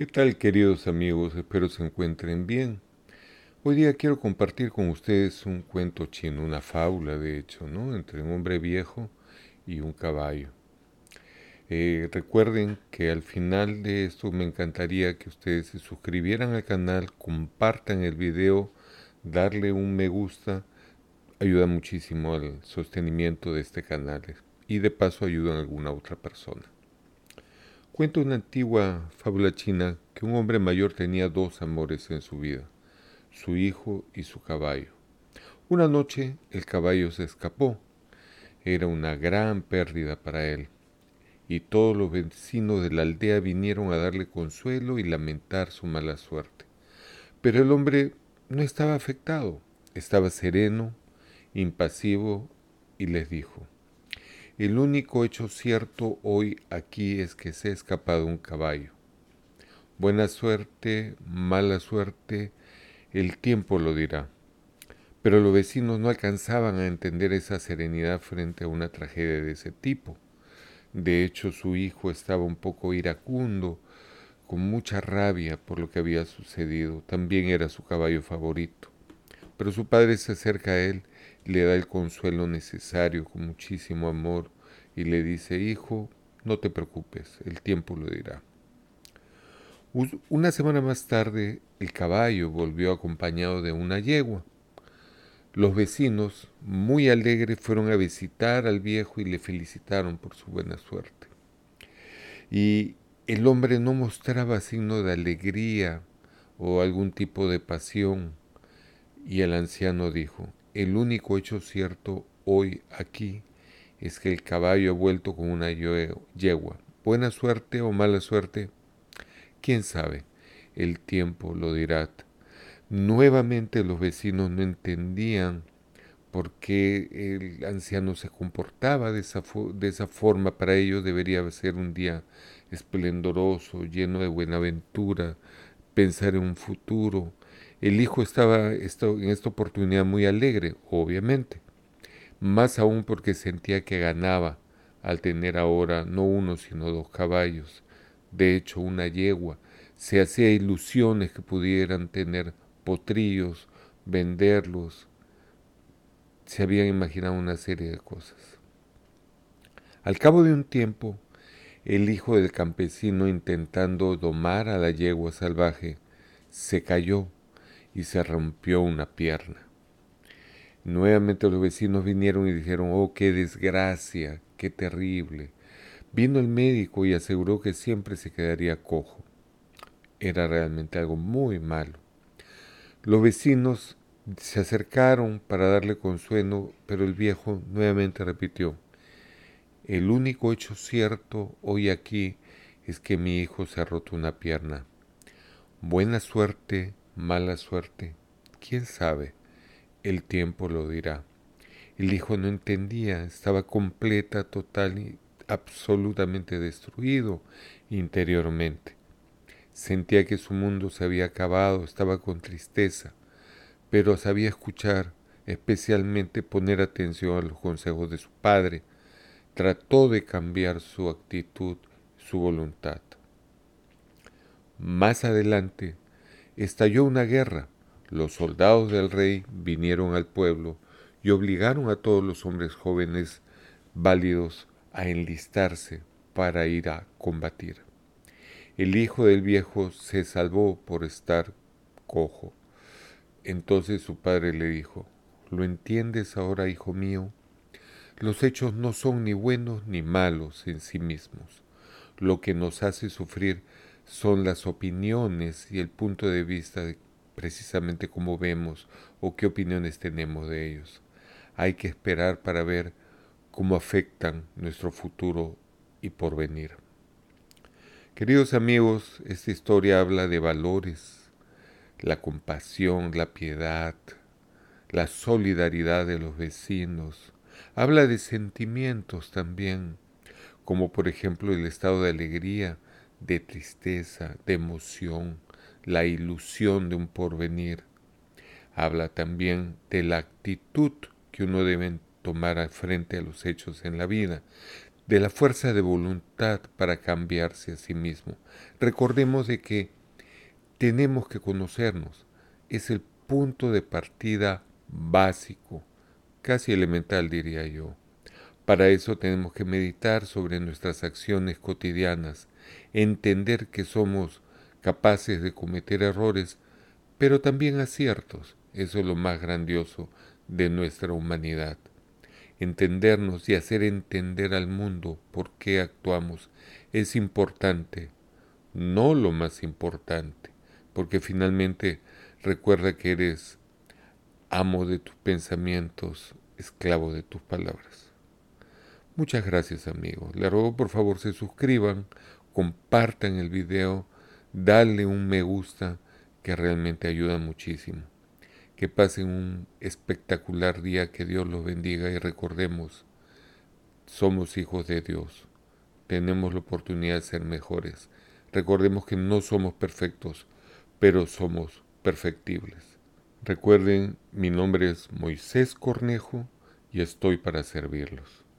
¿Qué tal queridos amigos? Espero se encuentren bien. Hoy día quiero compartir con ustedes un cuento chino, una fábula de hecho, ¿no? Entre un hombre viejo y un caballo. Eh, recuerden que al final de esto me encantaría que ustedes se suscribieran al canal, compartan el video, darle un me gusta, ayuda muchísimo al sostenimiento de este canal y de paso ayudan a alguna otra persona. Cuenta una antigua fábula china que un hombre mayor tenía dos amores en su vida, su hijo y su caballo. Una noche el caballo se escapó. Era una gran pérdida para él, y todos los vecinos de la aldea vinieron a darle consuelo y lamentar su mala suerte. Pero el hombre no estaba afectado, estaba sereno, impasivo, y les dijo, el único hecho cierto hoy aquí es que se ha escapado un caballo. Buena suerte, mala suerte, el tiempo lo dirá. Pero los vecinos no alcanzaban a entender esa serenidad frente a una tragedia de ese tipo. De hecho, su hijo estaba un poco iracundo, con mucha rabia por lo que había sucedido. También era su caballo favorito. Pero su padre se acerca a él le da el consuelo necesario con muchísimo amor y le dice, hijo, no te preocupes, el tiempo lo dirá. Una semana más tarde, el caballo volvió acompañado de una yegua. Los vecinos, muy alegres, fueron a visitar al viejo y le felicitaron por su buena suerte. Y el hombre no mostraba signo de alegría o algún tipo de pasión. Y el anciano dijo, el único hecho cierto hoy aquí es que el caballo ha vuelto con una yegua. Buena suerte o mala suerte, quién sabe, el tiempo lo dirá. Nuevamente los vecinos no entendían por qué el anciano se comportaba de esa, de esa forma. Para ellos debería ser un día esplendoroso, lleno de buena aventura, pensar en un futuro, el hijo estaba en esta oportunidad muy alegre, obviamente, más aún porque sentía que ganaba al tener ahora no uno sino dos caballos, de hecho una yegua, se hacía ilusiones que pudieran tener potrillos, venderlos, se habían imaginado una serie de cosas. Al cabo de un tiempo, el hijo del campesino intentando domar a la yegua salvaje, se cayó y se rompió una pierna. Nuevamente los vecinos vinieron y dijeron, oh, qué desgracia, qué terrible. Vino el médico y aseguró que siempre se quedaría cojo. Era realmente algo muy malo. Los vecinos se acercaron para darle consuelo, pero el viejo nuevamente repitió, el único hecho cierto hoy aquí es que mi hijo se ha roto una pierna. Buena suerte mala suerte? ¿Quién sabe? El tiempo lo dirá. El hijo no entendía, estaba completa, total y absolutamente destruido interiormente. Sentía que su mundo se había acabado, estaba con tristeza, pero sabía escuchar, especialmente poner atención a los consejos de su padre. Trató de cambiar su actitud, su voluntad. Más adelante Estalló una guerra. Los soldados del rey vinieron al pueblo y obligaron a todos los hombres jóvenes válidos a enlistarse para ir a combatir. El hijo del viejo se salvó por estar cojo. Entonces su padre le dijo, ¿lo entiendes ahora, hijo mío? Los hechos no son ni buenos ni malos en sí mismos. Lo que nos hace sufrir son las opiniones y el punto de vista precisamente cómo vemos o qué opiniones tenemos de ellos. Hay que esperar para ver cómo afectan nuestro futuro y porvenir. Queridos amigos, esta historia habla de valores, la compasión, la piedad, la solidaridad de los vecinos, habla de sentimientos también, como por ejemplo el estado de alegría, de tristeza, de emoción, la ilusión de un porvenir. Habla también de la actitud que uno debe tomar frente a los hechos en la vida, de la fuerza de voluntad para cambiarse a sí mismo. Recordemos de que tenemos que conocernos. Es el punto de partida básico, casi elemental diría yo. Para eso tenemos que meditar sobre nuestras acciones cotidianas, entender que somos capaces de cometer errores, pero también aciertos. Eso es lo más grandioso de nuestra humanidad. Entendernos y hacer entender al mundo por qué actuamos es importante, no lo más importante, porque finalmente recuerda que eres amo de tus pensamientos, esclavo de tus palabras. Muchas gracias amigos. Le ruego por favor se suscriban, compartan el video, dale un me gusta que realmente ayuda muchísimo. Que pasen un espectacular día, que Dios los bendiga y recordemos, somos hijos de Dios, tenemos la oportunidad de ser mejores. Recordemos que no somos perfectos, pero somos perfectibles. Recuerden, mi nombre es Moisés Cornejo y estoy para servirlos.